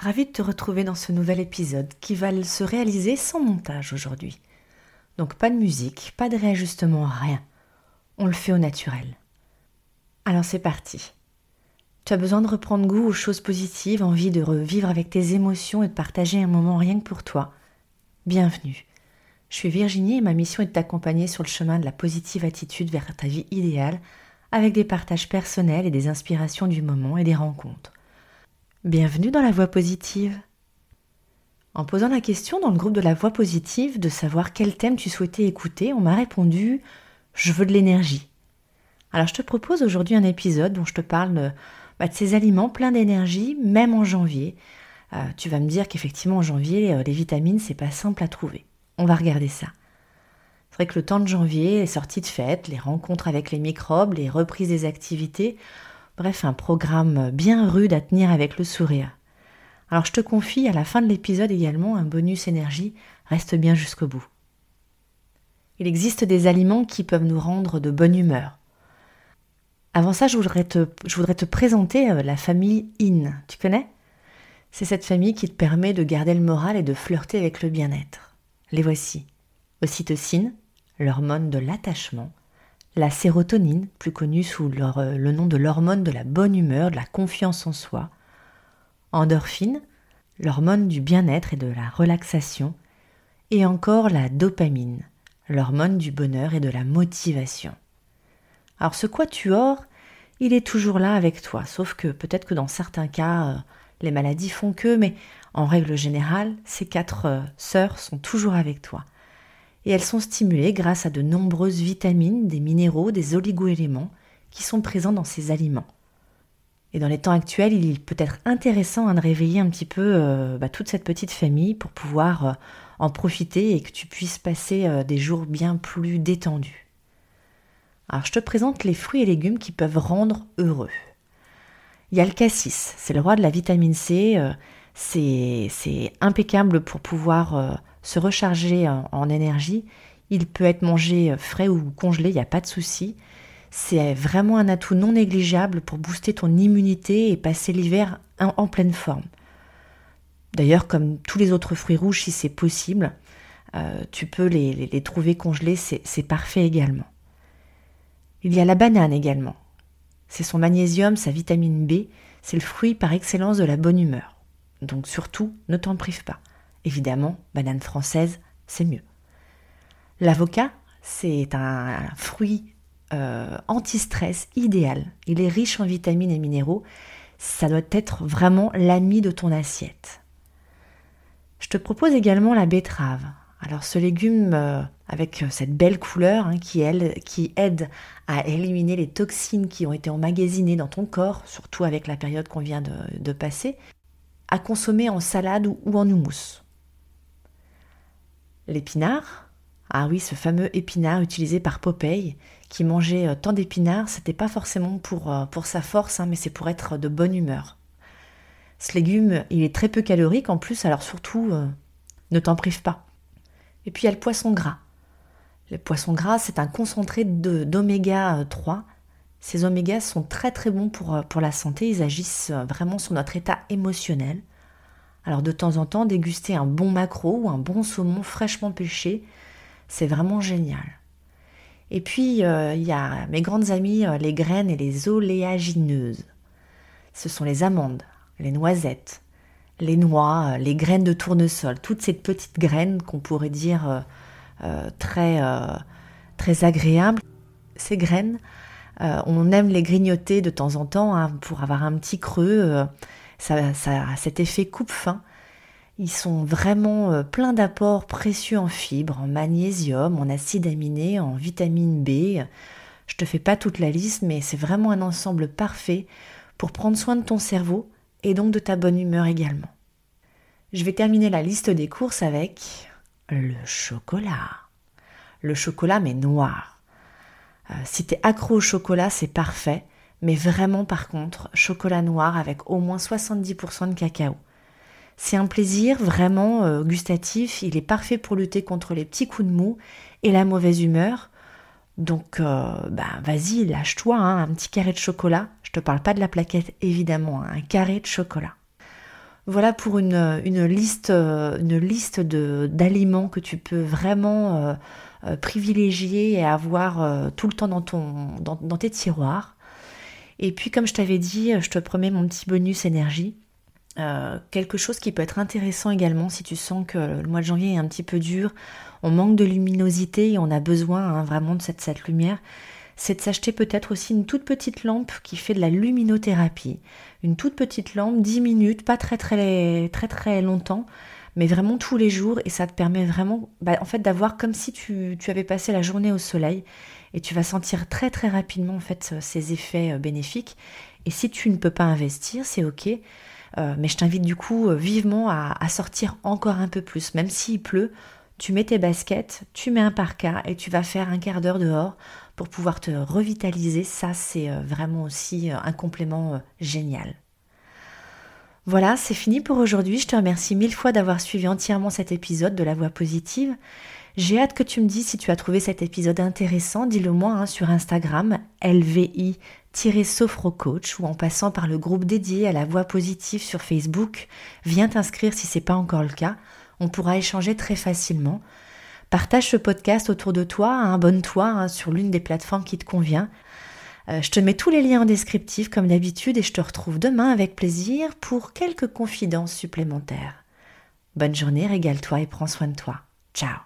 Ravi de te retrouver dans ce nouvel épisode qui va se réaliser sans montage aujourd'hui. Donc pas de musique, pas de réajustement, rien. On le fait au naturel. Alors c'est parti. Tu as besoin de reprendre goût aux choses positives, envie de revivre avec tes émotions et de partager un moment rien que pour toi. Bienvenue. Je suis Virginie et ma mission est de t'accompagner sur le chemin de la positive attitude vers ta vie idéale avec des partages personnels et des inspirations du moment et des rencontres. Bienvenue dans la voie positive. En posant la question dans le groupe de la voie positive de savoir quel thème tu souhaitais écouter, on m'a répondu Je veux de l'énergie. Alors je te propose aujourd'hui un épisode dont je te parle de, bah, ces aliments pleins d'énergie, même en janvier. Euh, tu vas me dire qu'effectivement en janvier, euh, les vitamines, c'est pas simple à trouver. On va regarder ça. C'est vrai que le temps de janvier, les sorties de fête, les rencontres avec les microbes, les reprises des activités, Bref, un programme bien rude à tenir avec le sourire. Alors je te confie à la fin de l'épisode également un bonus énergie, reste bien jusqu'au bout. Il existe des aliments qui peuvent nous rendre de bonne humeur. Avant ça, je voudrais te, présenter euh, la famille IN. Tu connais? C'est cette famille qui te permet de garder le moral et de flirter avec le bien-être. Les voici. Ocytocine, l'hormone de l'attachement, la sérotonine, plus connue sous euh, le nom de l'hormone de la bonne humeur, de la confiance en soi, endorphine, l'hormone du bien-être et de la relaxation, et encore la dopamine, l'hormone du bonheur et de la motivation. Alors ce quatuor, il est toujours là avec toi, sauf que peut-être que dans certains cas, euh, les maladies font que, mais en règle générale, ces quatre euh, sœurs sont toujours avec toi et elles sont stimulées grâce à de nombreuses vitamines, des minéraux, des oligoéléments qui sont présents dans ces aliments. Et dans les temps actuels, il peut être intéressant hein, de réveiller un petit peu euh, bah, toute cette petite famille pour pouvoir euh, en profiter et que tu puisses passer euh, des jours bien plus détendus. Alors je te présente les fruits et légumes qui peuvent rendre heureux. Il y a le cassis, c'est le roi de la vitamine C, c'est impeccable pour pouvoir se recharger en, énergie. Il peut être mangé frais ou congelé, il n'y a pas de souci. C'est vraiment un atout non négligeable pour booster ton immunité et passer l'hiver en, pleine forme. D'ailleurs, comme tous les autres fruits rouges, si c'est possible, euh, tu peux les trouver congelés, c'est parfait également. Il y a la banane également. C'est son magnésium, sa vitamine B, c'est le fruit par excellence de la bonne humeur. Donc surtout, ne t'en prive pas. Évidemment, banane française, c'est mieux. L'avocat, c'est un fruit euh, anti-stress idéal. Il est riche en vitamines et minéraux. Ça doit être vraiment l'ami de ton assiette. Je te propose également la betterave. Alors ce légume euh, avec cette belle couleur hein, qui, aide à éliminer les toxines qui ont été emmagasinées dans ton corps, surtout avec la période qu'on vient de, passer, à consommer en salade ou en houmous. L'épinard, ah oui, ce fameux épinard utilisé par Popeye, qui mangeait euh, tant d'épinards, c'était pas forcément pour, euh, pour sa force, hein, mais c'est pour être de bonne humeur. Ce légume, il est très peu calorique en plus, alors surtout, euh, ne t'en prive pas. Et puis il y a le poisson gras. Le poisson gras, c'est un concentré d'oméga 3. Ces omégas sont très très bons pour, pour la santé, ils agissent vraiment sur notre état émotionnel. Alors de temps en temps, déguster un bon maquereau ou un bon saumon fraîchement pêché, c'est vraiment génial. Et puis, euh, il y a mes grandes amies, euh, les graines et les oléagineuses. Ce sont les amandes, les noisettes, les noix, euh, les graines de tournesol, toutes ces petites graines qu'on pourrait dire très, très agréables. Ces graines, on aime les grignoter de temps en temps hein, pour avoir un petit creux ça, ça a cet effet coupe-fin. Ils sont vraiment euh, pleins d'apports précieux en fibres, en magnésium, en acides aminés, en vitamine B. Je te fais pas toute la liste, mais c'est vraiment un ensemble parfait pour prendre soin de ton cerveau et donc de ta bonne humeur également. Je vais terminer la liste des courses avec le chocolat. Le chocolat mais noir. Euh, si tu es accro au chocolat, c'est parfait mais vraiment par contre, chocolat noir avec au moins 70% de cacao. C'est un plaisir vraiment euh, gustatif, il est parfait pour lutter contre les petits coups de mou et la mauvaise humeur. Donc euh, bah, vas-y, lâche-toi, hein, un petit carré de chocolat. Je te parle pas de la plaquette évidemment, hein, un carré de chocolat. Voilà pour une, liste, une liste d'aliments que tu peux vraiment privilégier et avoir tout le temps dans, ton, dans tes tiroirs. Et puis, comme je t'avais dit, je te promets mon petit bonus énergie. Euh, quelque chose qui peut être intéressant également si tu sens que le mois de janvier est un petit peu dur, on manque de luminosité et on a besoin hein, vraiment de cette, lumière, c'est de s'acheter peut-être aussi une toute petite lampe qui fait de la luminothérapie. Une toute petite lampe, 10 minutes, pas très très longtemps, mais vraiment tous les jours et ça te permet vraiment bah, en fait d'avoir comme si tu, avais passé la journée au soleil et tu vas sentir très très rapidement en fait ces effets euh, bénéfiques. Et si tu ne peux pas investir, c'est ok. Euh, mais je t'invite du coup euh, vivement à, sortir encore un peu plus. Même s'il pleut, tu mets tes baskets, tu mets un parka et tu vas faire un quart d'heure dehors pour pouvoir te revitaliser. Ça, c'est vraiment aussi un complément génial. Voilà, c'est fini pour aujourd'hui. Je te remercie mille fois d'avoir suivi entièrement cet épisode de La Voix Positive. J'ai hâte que tu me dises si tu as trouvé cet épisode intéressant. Dis-le moi hein, sur Instagram, LVI Sophrocoach ou en passant par le groupe dédié à la voix positive sur Facebook. Viens t'inscrire si c'est pas encore le cas. On pourra échanger très facilement. Partage ce podcast autour de toi, abonne-toi hein, sur l'une des plateformes qui te convient. Euh, je te mets tous les liens en descriptif comme d'habitude et je te retrouve demain avec plaisir pour quelques confidences supplémentaires. Bonne journée, régale-toi et prends soin de toi. Ciao